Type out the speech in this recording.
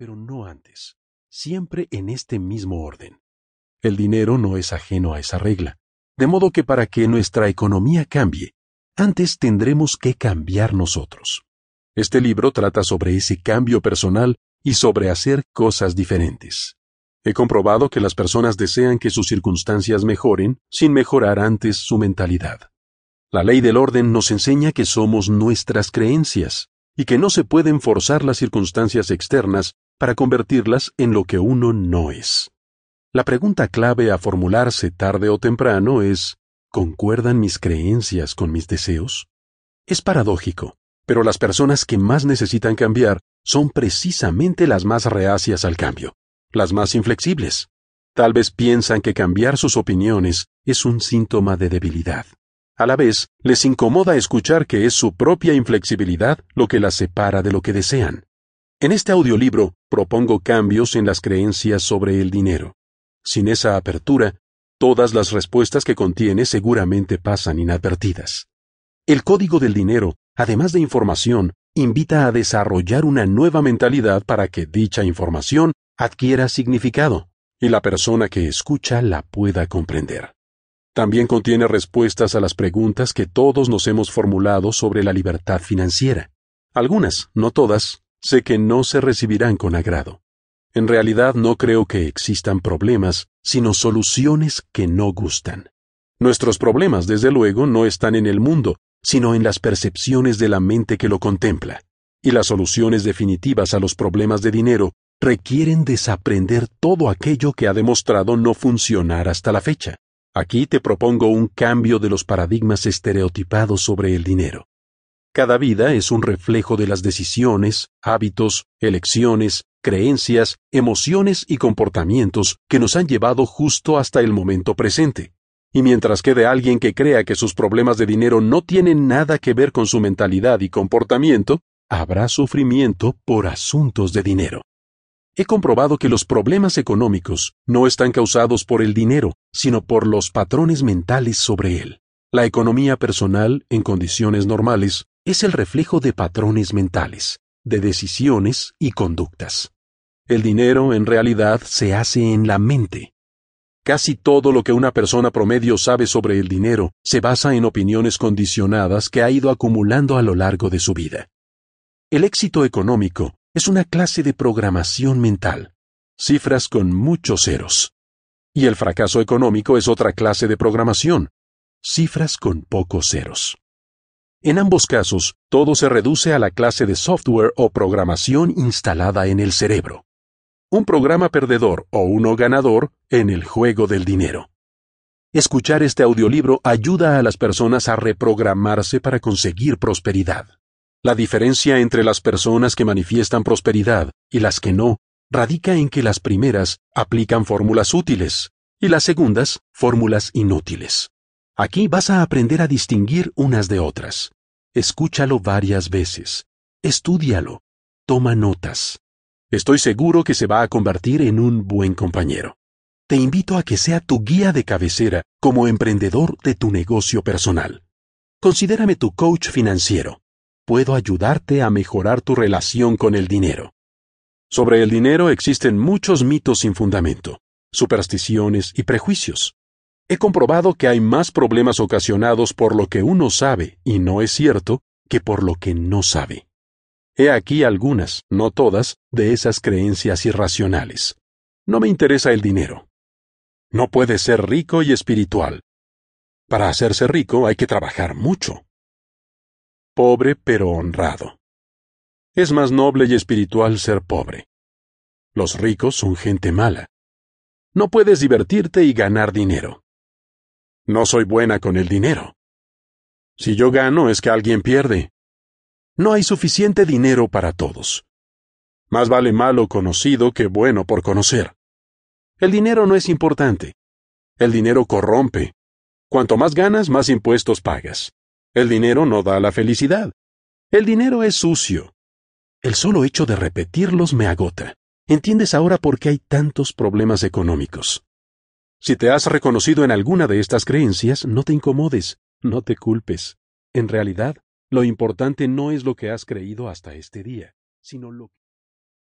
pero no antes, siempre en este mismo orden. El dinero no es ajeno a esa regla, de modo que para que nuestra economía cambie, antes tendremos que cambiar nosotros. Este libro trata sobre ese cambio personal y sobre hacer cosas diferentes. He comprobado que las personas desean que sus circunstancias mejoren sin mejorar antes su mentalidad. La ley del orden nos enseña que somos nuestras creencias y que no se pueden forzar las circunstancias externas para convertirlas en lo que uno no es. La pregunta clave a formularse tarde o temprano es ¿concuerdan mis creencias con mis deseos? Es paradójico, pero las personas que más necesitan cambiar son precisamente las más reacias al cambio las más inflexibles. Tal vez piensan que cambiar sus opiniones es un síntoma de debilidad. A la vez, les incomoda escuchar que es su propia inflexibilidad lo que las separa de lo que desean. En este audiolibro propongo cambios en las creencias sobre el dinero. Sin esa apertura, todas las respuestas que contiene seguramente pasan inadvertidas. El código del dinero, además de información, invita a desarrollar una nueva mentalidad para que dicha información adquiera significado y la persona que escucha la pueda comprender. También contiene respuestas a las preguntas que todos nos hemos formulado sobre la libertad financiera. Algunas, no todas, sé que no se recibirán con agrado. En realidad no creo que existan problemas, sino soluciones que no gustan. Nuestros problemas, desde luego, no están en el mundo, sino en las percepciones de la mente que lo contempla. Y las soluciones definitivas a los problemas de dinero requieren desaprender todo aquello que ha demostrado no funcionar hasta la fecha. Aquí te propongo un cambio de los paradigmas estereotipados sobre el dinero. Cada vida es un reflejo de las decisiones, hábitos, elecciones, creencias, emociones y comportamientos que nos han llevado justo hasta el momento presente. Y mientras quede alguien que crea que sus problemas de dinero no tienen nada que ver con su mentalidad y comportamiento, habrá sufrimiento por asuntos de dinero. He comprobado que los problemas económicos no están causados por el dinero, sino por los patrones mentales sobre él. La economía personal, en condiciones normales, es el reflejo de patrones mentales, de decisiones y conductas. El dinero, en realidad, se hace en la mente. Casi todo lo que una persona promedio sabe sobre el dinero se basa en opiniones condicionadas que ha ido acumulando a lo largo de su vida. El éxito económico es una clase de programación mental, cifras con muchos ceros. Y el fracaso económico es otra clase de programación, cifras con pocos ceros. En ambos casos, todo se reduce a la clase de software o programación instalada en el cerebro. Un programa perdedor o uno ganador en el juego del dinero. Escuchar este audiolibro ayuda a las personas a reprogramarse para conseguir prosperidad. La diferencia entre las personas que manifiestan prosperidad y las que no radica en que las primeras aplican fórmulas útiles y las segundas fórmulas inútiles. Aquí vas a aprender a distinguir unas de otras. Escúchalo varias veces. Estúdialo. Toma notas. Estoy seguro que se va a convertir en un buen compañero. Te invito a que sea tu guía de cabecera como emprendedor de tu negocio personal. Considérame tu coach financiero puedo ayudarte a mejorar tu relación con el dinero. Sobre el dinero existen muchos mitos sin fundamento, supersticiones y prejuicios. He comprobado que hay más problemas ocasionados por lo que uno sabe y no es cierto que por lo que no sabe. He aquí algunas, no todas, de esas creencias irracionales. No me interesa el dinero. No puede ser rico y espiritual. Para hacerse rico hay que trabajar mucho pobre pero honrado. Es más noble y espiritual ser pobre. Los ricos son gente mala. No puedes divertirte y ganar dinero. No soy buena con el dinero. Si yo gano es que alguien pierde. No hay suficiente dinero para todos. Más vale malo conocido que bueno por conocer. El dinero no es importante. El dinero corrompe. Cuanto más ganas, más impuestos pagas. El dinero no da la felicidad. El dinero es sucio. El solo hecho de repetirlos me agota. ¿Entiendes ahora por qué hay tantos problemas económicos? Si te has reconocido en alguna de estas creencias, no te incomodes, no te culpes. En realidad, lo importante no es lo que has creído hasta este día, sino lo que